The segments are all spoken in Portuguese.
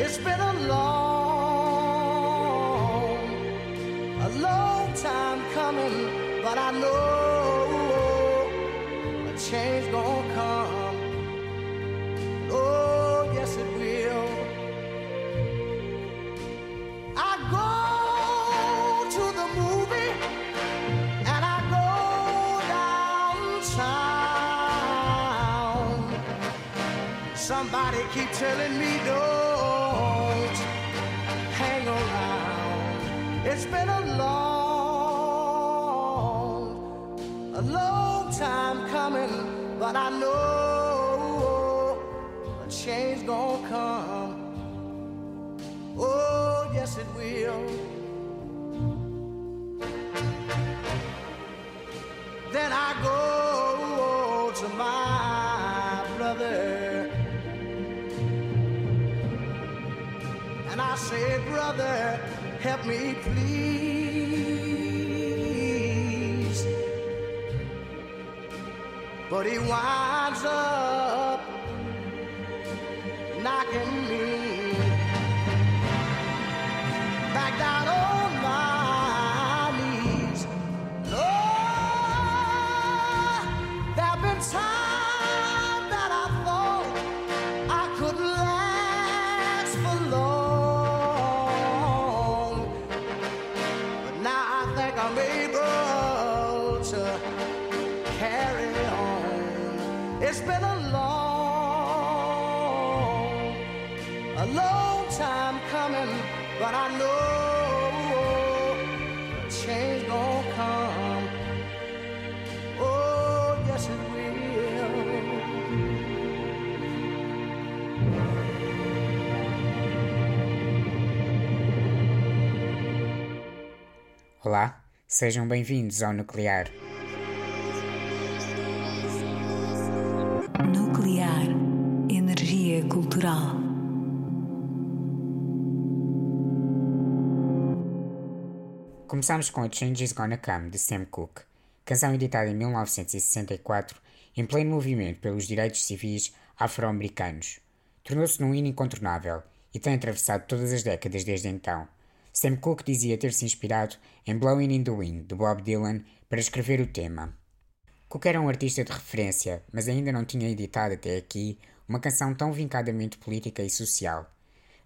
It's been a long, a long time coming, but I know a change gonna come. Oh, yes, it will. I go to the movie and I go downtown. Somebody keep telling me don't It's been a long, a long time coming, but I know a change gonna come. Oh, yes, it will. Then I go to my brother and I say, Brother, help me please. But he winds up knocking me sejam bem-vindos ao Nuclear. Nuclear. Energia cultural. Começamos com A Change Is Gonna Come, de Sam Cooke, canção editada em 1964 em pleno movimento pelos direitos civis afro-americanos. Tornou-se num hino incontornável e tem atravessado todas as décadas desde então. Sam Cooke dizia ter se inspirado em Blowing in the Wind, de Bob Dylan, para escrever o tema. Cooke era um artista de referência, mas ainda não tinha editado até aqui uma canção tão vincadamente política e social.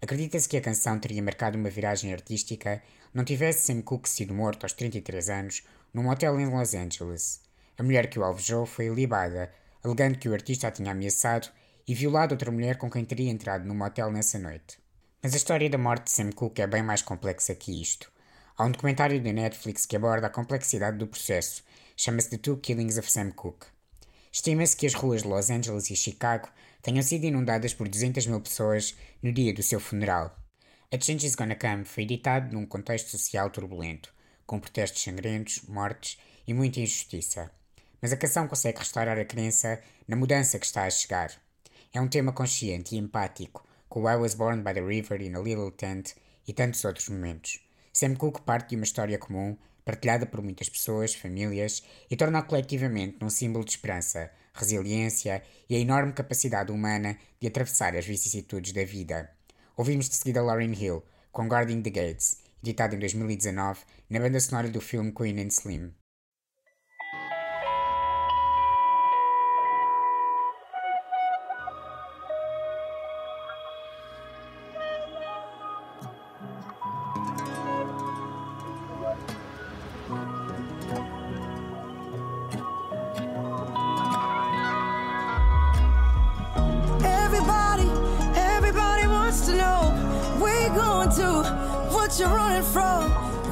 Acredita-se que a canção teria marcado uma viragem artística não tivesse Sam Cooke sido morto aos 33 anos num hotel em Los Angeles. A mulher que o alvejou foi libada, alegando que o artista a tinha ameaçado e violado outra mulher com quem teria entrado num motel nessa noite. Mas a história da morte de Sam Cooke é bem mais complexa que isto. Há um documentário da Netflix que aborda a complexidade do processo. Chama-se The Two Killings of Sam Cooke. Estima-se que as ruas de Los Angeles e Chicago tenham sido inundadas por 200 mil pessoas no dia do seu funeral. A Change Is Gonna Come foi editado num contexto social turbulento, com protestos sangrentos, mortes e muita injustiça. Mas a canção consegue restaurar a crença na mudança que está a chegar. É um tema consciente e empático, com I Was Born by the River in a Little Tent e tantos outros momentos. Sam Cooke parte de uma história comum, partilhada por muitas pessoas, famílias, e torna-a coletivamente num símbolo de esperança, resiliência e a enorme capacidade humana de atravessar as vicissitudes da vida. Ouvimos de seguida Lauryn Hill, com Guarding the Gates, editado em 2019 na banda sonora do filme Queen and Slim.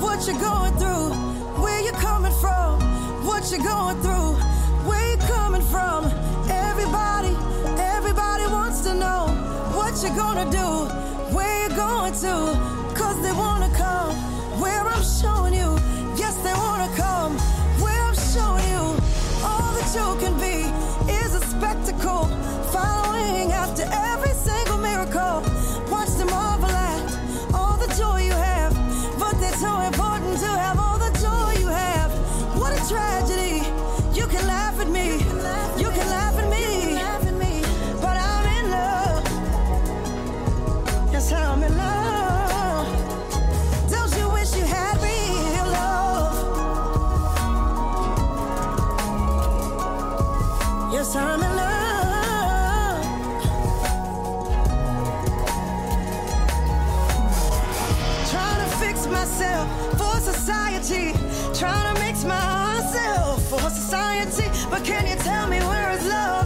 what you're going through, where you're coming from, what you're going through, where you're coming from. Everybody, everybody wants to know what you're gonna do, where you're going to, cause they wanna come where I'm showing you. Yes, they wanna come where I'm showing you all that you can But can you tell me where is love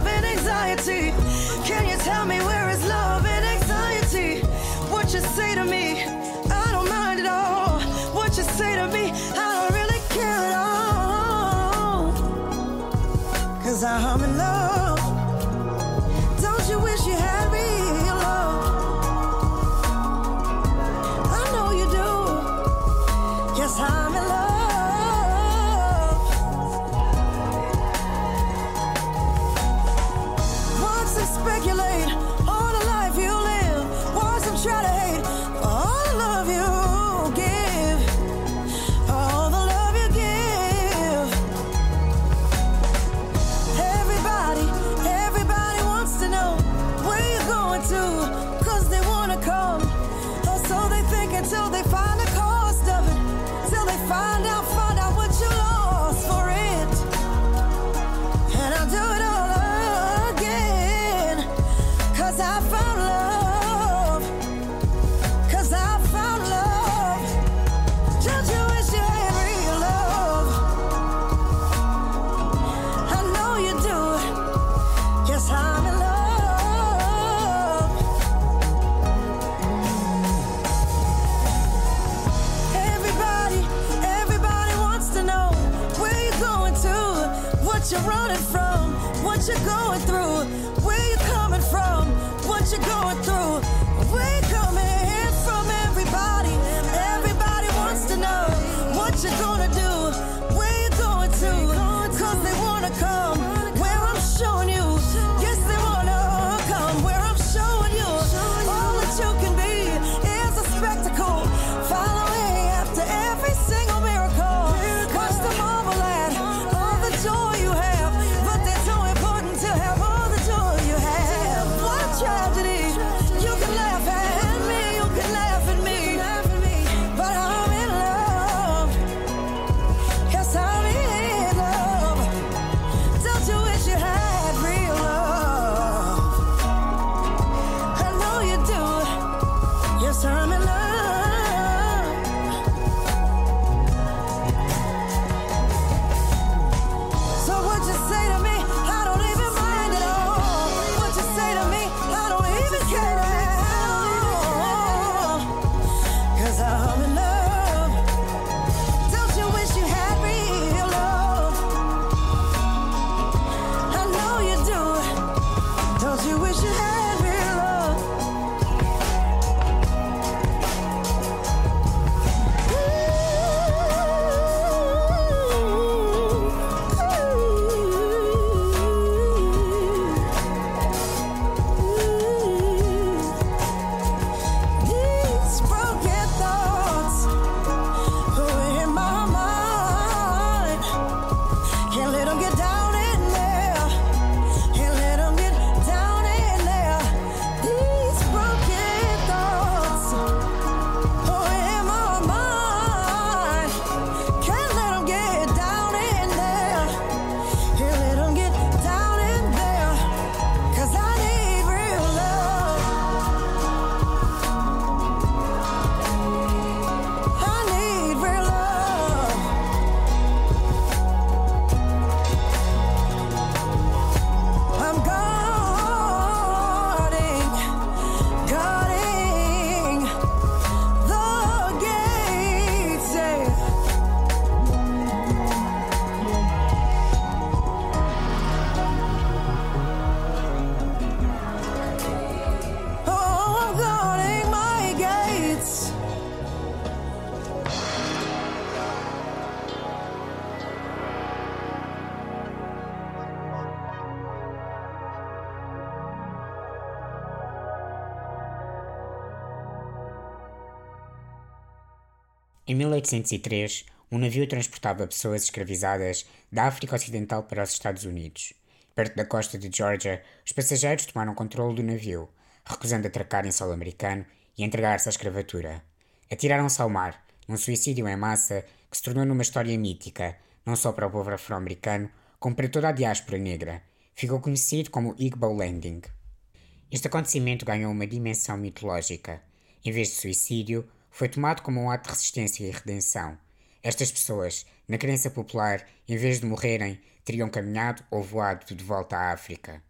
Em 1803, um navio transportava pessoas escravizadas da África Ocidental para os Estados Unidos. Perto da costa de Georgia, os passageiros tomaram controle do navio, recusando atracar em solo americano e entregar-se à escravatura. Atiraram-se ao mar, num suicídio em massa que se tornou numa história mítica, não só para o povo afro-americano, como para toda a diáspora negra. Ficou conhecido como Igbo Landing. Este acontecimento ganhou uma dimensão mitológica. Em vez de suicídio, foi tomado como um ato de resistência e redenção. Estas pessoas, na crença popular, em vez de morrerem, teriam caminhado ou voado de volta à África.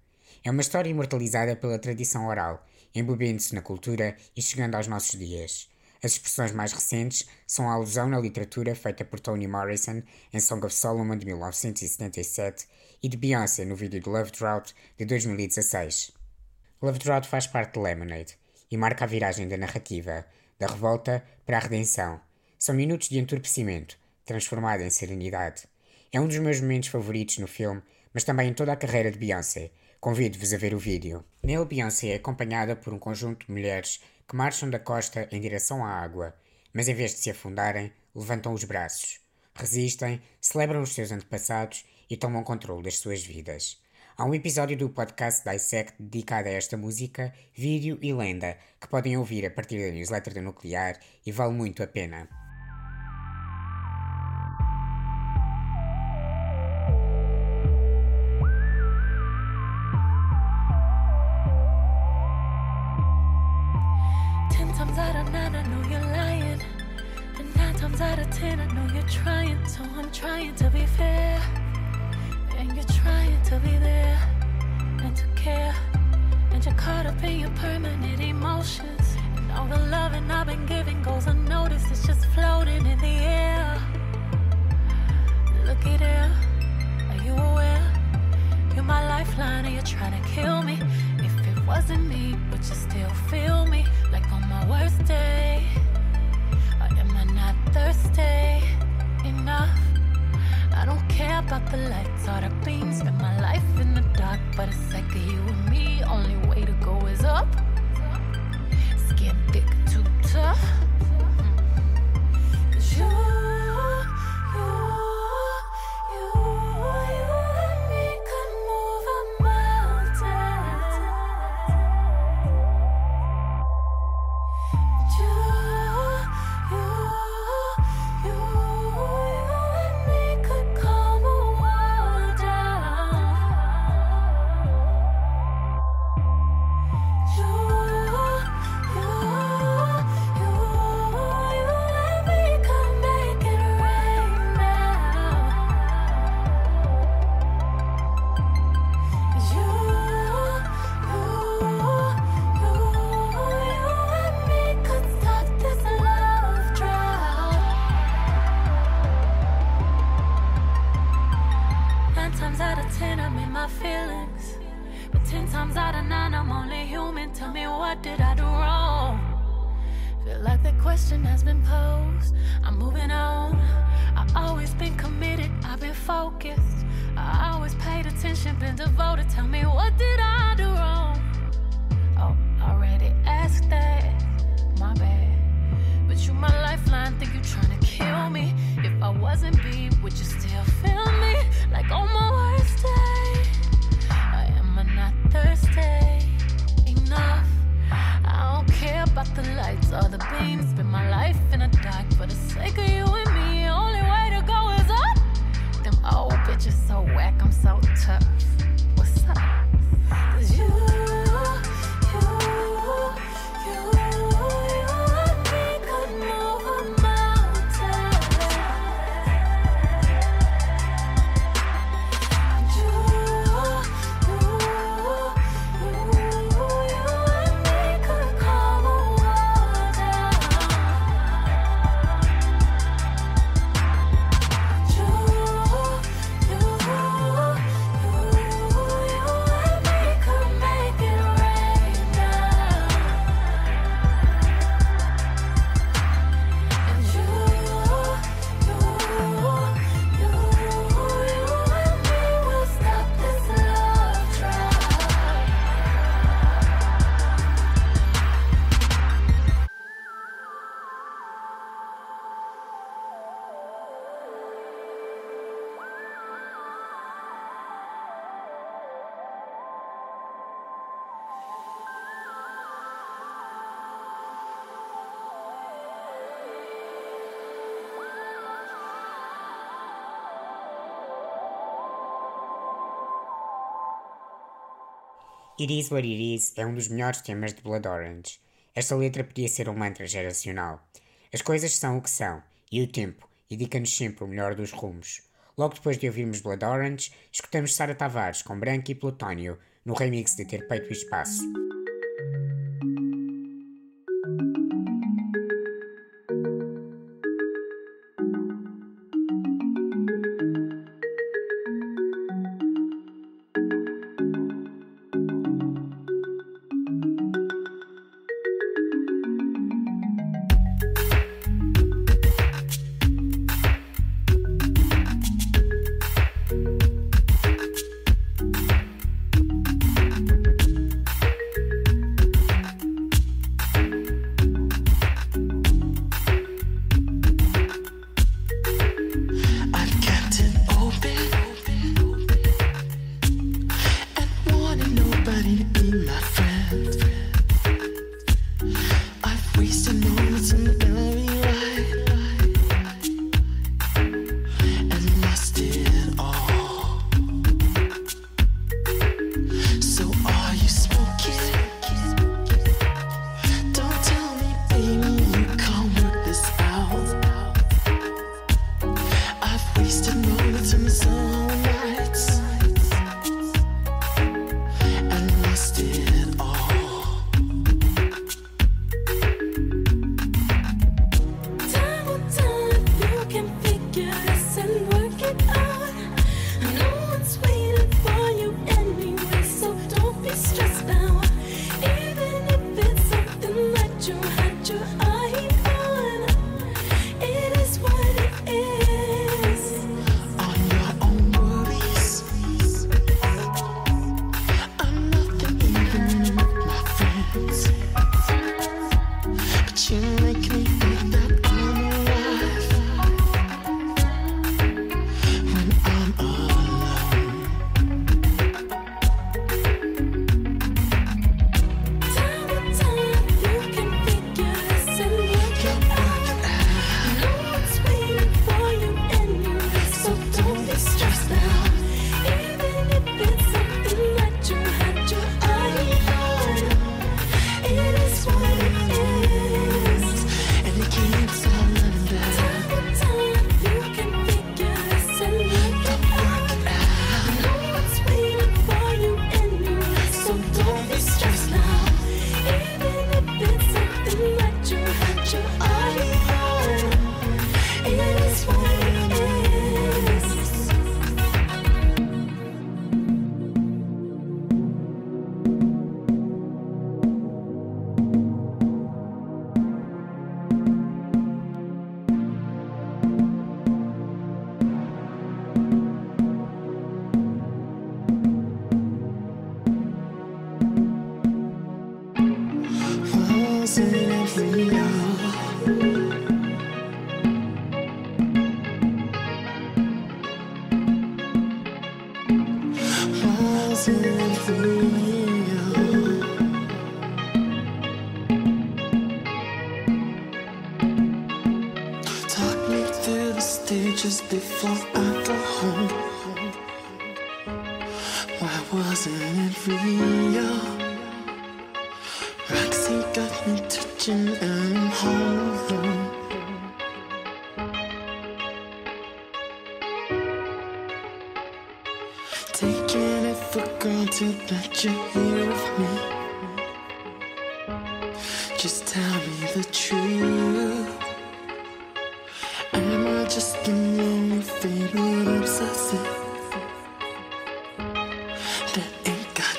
É uma história imortalizada pela tradição oral, embebendo-se na cultura e chegando aos nossos dias. As expressões mais recentes são a alusão na literatura feita por Toni Morrison em Song of Solomon de 1977 e de Beyoncé no vídeo de Love Drought de 2016. Love Drought faz parte de Lemonade e marca a viragem da narrativa, da revolta para a redenção. São minutos de entorpecimento, transformado em serenidade. É um dos meus momentos favoritos no filme, mas também em toda a carreira de Beyoncé. Convido-vos a ver o vídeo. Nele, Beyoncé é acompanhada por um conjunto de mulheres que marcham da costa em direção à água, mas em vez de se afundarem, levantam os braços, resistem, celebram os seus antepassados e tomam controle das suas vidas. Há um episódio do podcast Dissect dedicado a esta música, vídeo e lenda que podem ouvir a partir da newsletter da Nuclear e vale muito a pena. Are you aware? You're my lifeline and you're trying to kill me. If it wasn't me, would you still feel me? Like on my worst day? Or am I not thirsty enough? I don't care about the lights or the beams. Spend my life in the dark, but it's like you and me. Only way to go is up. Skin thick, too tough. It Is What It Is é um dos melhores temas de Blood Orange. Esta letra podia ser um mantra geracional. As coisas são o que são, e o tempo indica-nos sempre o melhor dos rumos. Logo depois de ouvirmos Blood Orange, escutamos Sara Tavares com Branco e Plutónio no remix de Ter Peito e Espaço.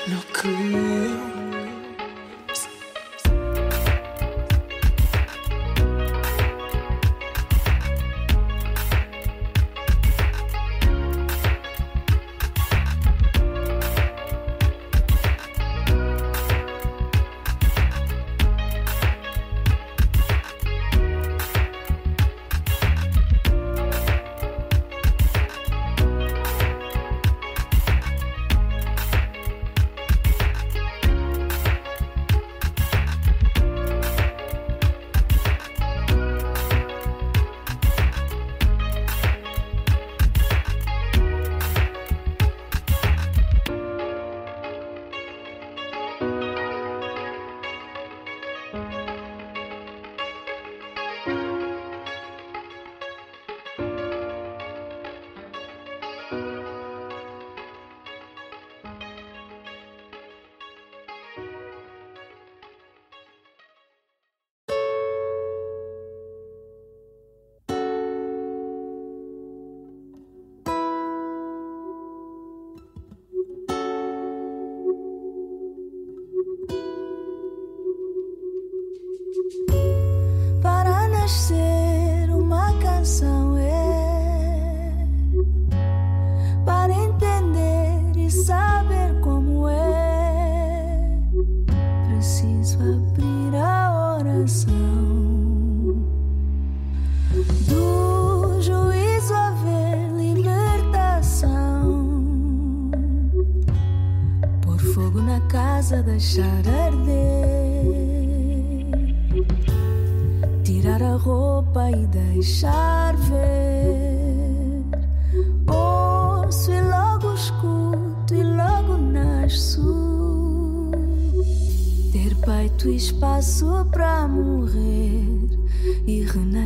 no clue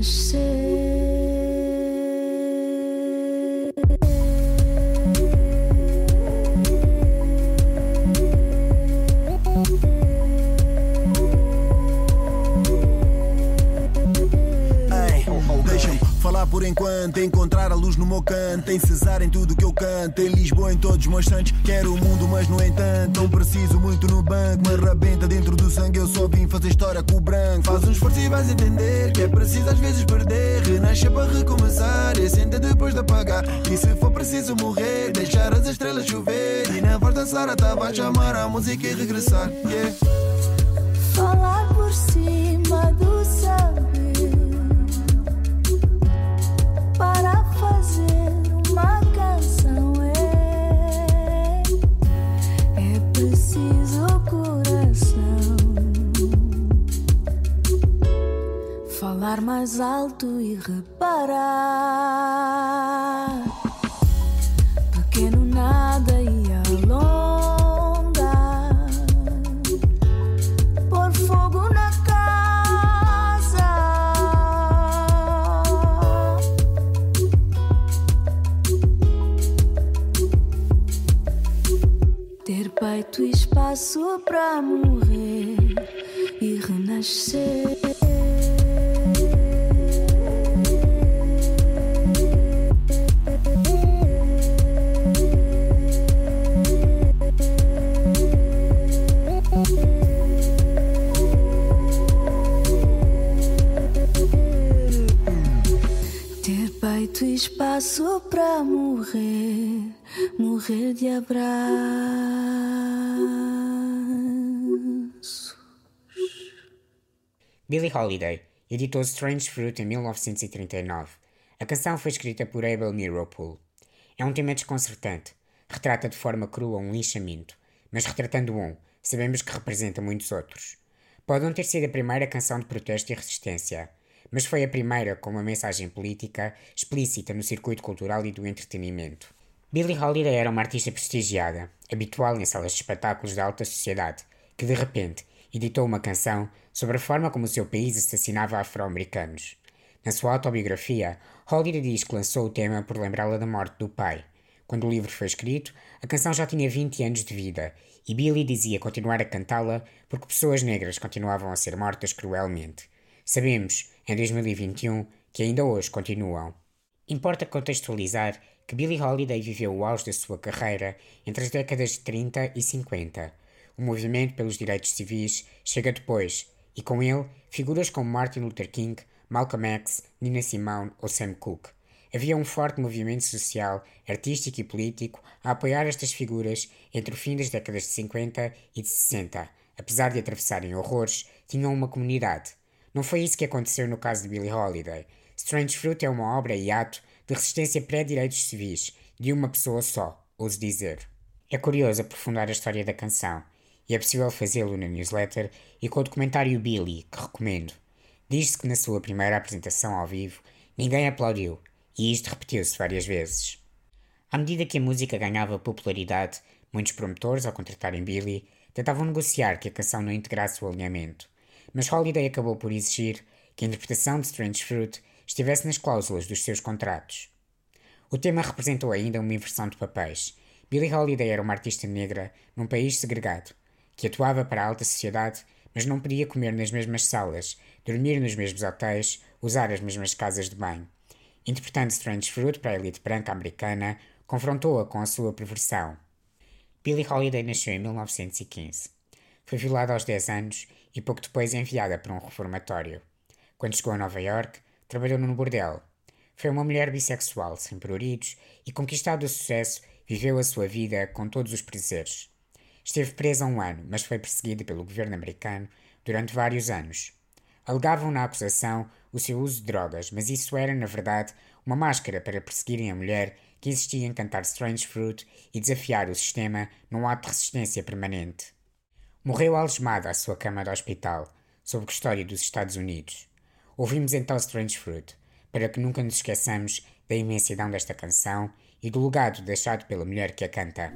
e enquanto, encontrar a luz no meu canto, em Cesar em tudo que eu canto, em Lisboa em todos os meus santos. Quero o mundo, mas no entanto, não preciso muito no banco. Me arrebenta dentro do sangue, eu só vim fazer história com o branco. Faz um esforço e vais entender que é preciso às vezes perder. Renasce para recomeçar e acender depois de apagar. E se for preciso morrer, deixar as estrelas chover. E na voz da Sara estava a chamar a música e regressar. Yeah. Falar mais alto e reparar pequeno nada e alongar por fogo na casa. Ter peito e espaço para morrer e renascer. Espaço para morrer, morrer de abraço. Billie Holiday editou Strange Fruit em 1939. A canção foi escrita por Abel Meeropol. É um tema desconcertante. Retrata de forma crua um lixamento, mas retratando um, sabemos que representa muitos outros. Pode não ter sido a primeira canção de protesto e resistência, mas foi a primeira com uma mensagem política explícita no circuito cultural e do entretenimento. Billie Holiday era uma artista prestigiada, habitual em salas de espetáculos da alta sociedade, que de repente editou uma canção sobre a forma como o seu país assassinava afro-americanos. Na sua autobiografia, Holiday diz que lançou o tema por lembrá-la da morte do pai. Quando o livro foi escrito, a canção já tinha 20 anos de vida e Billie dizia continuar a cantá-la porque pessoas negras continuavam a ser mortas cruelmente. Sabemos, em 2021, que ainda hoje continuam. Importa contextualizar que Billie Holiday viveu o auge da sua carreira entre as décadas de 30 e 50. O movimento pelos direitos civis chega depois, e com ele, figuras como Martin Luther King, Malcolm X, Nina Simone ou Sam Cooke. Havia um forte movimento social, artístico e político a apoiar estas figuras entre o fim das décadas de 50 e de 60. Apesar de atravessarem horrores, tinham uma comunidade. Não foi isso que aconteceu no caso de Billie Holiday. Strange Fruit é uma obra e ato de resistência pré-direitos civis, de uma pessoa só, ouso dizer. É curioso aprofundar a história da canção, e é possível fazê-lo na newsletter e com o documentário Billy, que recomendo. Diz-se que na sua primeira apresentação ao vivo, ninguém aplaudiu, e isto repetiu-se várias vezes. À medida que a música ganhava popularidade, muitos promotores, ao contratarem Billy, tentavam negociar que a canção não integrasse o alinhamento. Mas Holiday acabou por exigir que a interpretação de Strange Fruit estivesse nas cláusulas dos seus contratos. O tema representou ainda uma inversão de papéis. Billie Holiday era uma artista negra num país segregado, que atuava para a alta sociedade, mas não podia comer nas mesmas salas, dormir nos mesmos hotéis, usar as mesmas casas de banho. Interpretando Strange Fruit para a elite branca americana, confrontou-a com a sua perversão. Billie Holiday nasceu em 1915. Foi violada aos 10 anos e pouco depois enviada para um reformatório. Quando chegou a Nova York, trabalhou num bordel. Foi uma mulher bissexual, sem pruridos, e conquistado o sucesso, viveu a sua vida com todos os prazeres. Esteve presa um ano, mas foi perseguida pelo governo americano durante vários anos. Alegavam na acusação o seu uso de drogas, mas isso era, na verdade, uma máscara para perseguirem a mulher que insistia em cantar Strange Fruit e desafiar o sistema num ato de resistência permanente. Morreu algemada à sua cama de hospital, sob custódia dos Estados Unidos. Ouvimos então Strange Fruit, para que nunca nos esqueçamos da imensidão desta canção e do legado deixado pela mulher que a canta.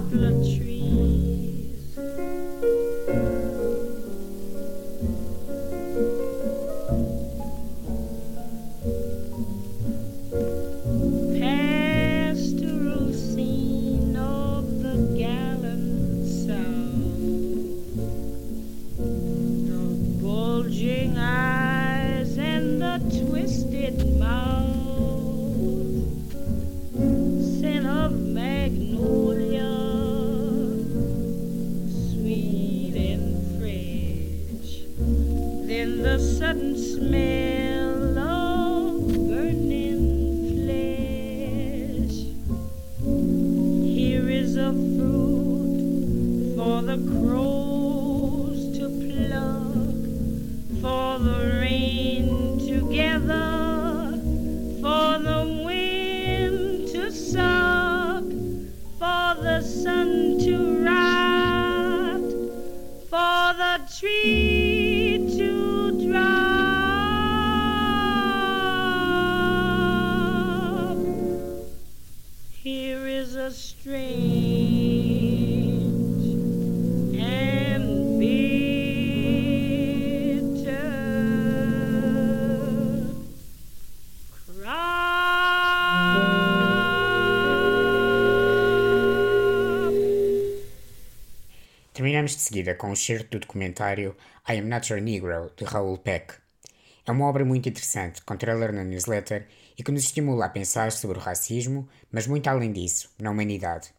poplar tree. Terminamos de seguida com o certo do documentário I Am Not Your Negro, de Raoul Peck. É uma obra muito interessante, com trailer na newsletter e que nos estimula a pensar sobre o racismo, mas muito além disso, na humanidade.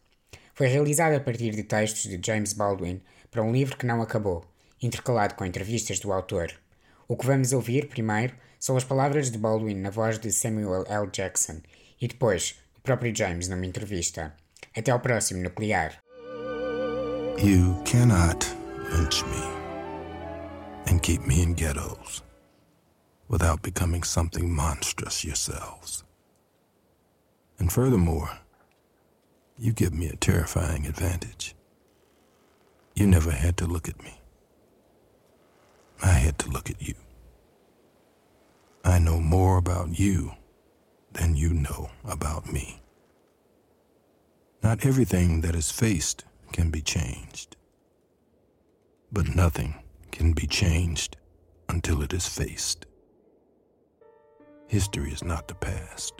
Foi realizada a partir de textos de James Baldwin para um livro que não acabou, intercalado com entrevistas do autor. O que vamos ouvir, primeiro, são as palavras de Baldwin na voz de Samuel L. Jackson e depois, o próprio James numa entrevista. Até ao próximo Nuclear. You cannot lynch me and keep me in ghettos without becoming something monstrous yourselves. And furthermore, you give me a terrifying advantage. You never had to look at me. I had to look at you. I know more about you than you know about me. Not everything that is faced can be changed, but nothing can be changed until it is faced. History is not the past,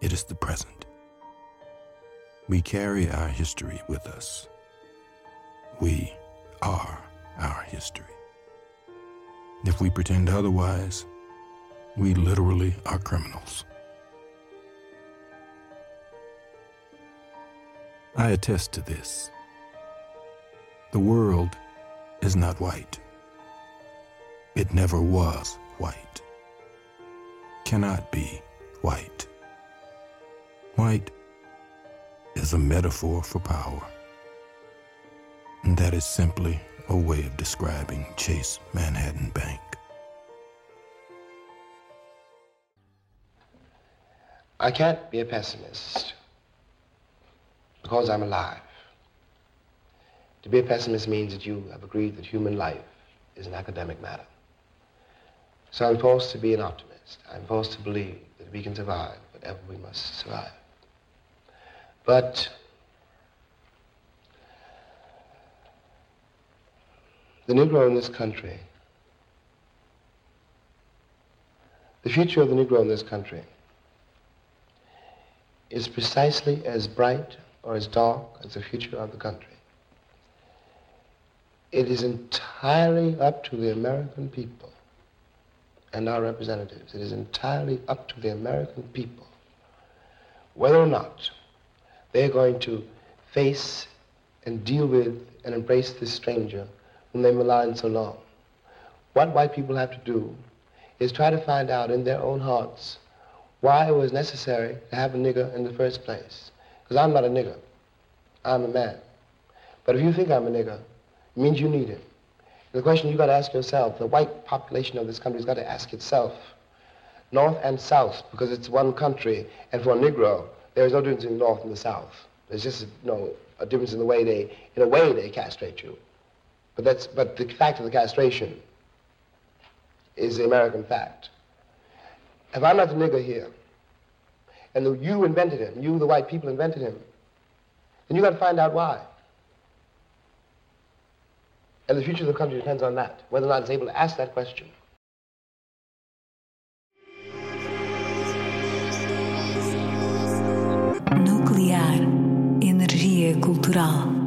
it is the present. We carry our history with us. We are our history. If we pretend otherwise, we literally are criminals. I attest to this. The world is not white. It never was white. Cannot be white. White is a metaphor for power. And that is simply a way of describing Chase Manhattan Bank. I can't be a pessimist because I'm alive. To be a pessimist means that you have agreed that human life is an academic matter. So I'm forced to be an optimist. I'm forced to believe that we can survive whatever we must survive. But the Negro in this country, the future of the Negro in this country is precisely as bright or as dark as the future of the country. It is entirely up to the American people and our representatives. It is entirely up to the American people whether or not they're going to face and deal with and embrace this stranger whom they've maligned so long. What white people have to do is try to find out in their own hearts why it was necessary to have a nigger in the first place. Because I'm not a nigger. I'm a man. But if you think I'm a nigger, it means you need it. The question you've got to ask yourself, the white population of this country has got to ask itself, north and south, because it's one country, and for a Negro, there is no difference in the north and the south. There's just you know, a difference in the way they, in a way they castrate you. But, that's, but the fact of the castration is the American fact. If I'm not the nigger here, and the, you invented him, you, the white people, invented him, And you got to find out why. And the future of the country depends on that, whether or not it's able to ask that question. Nuclear. Energia cultural.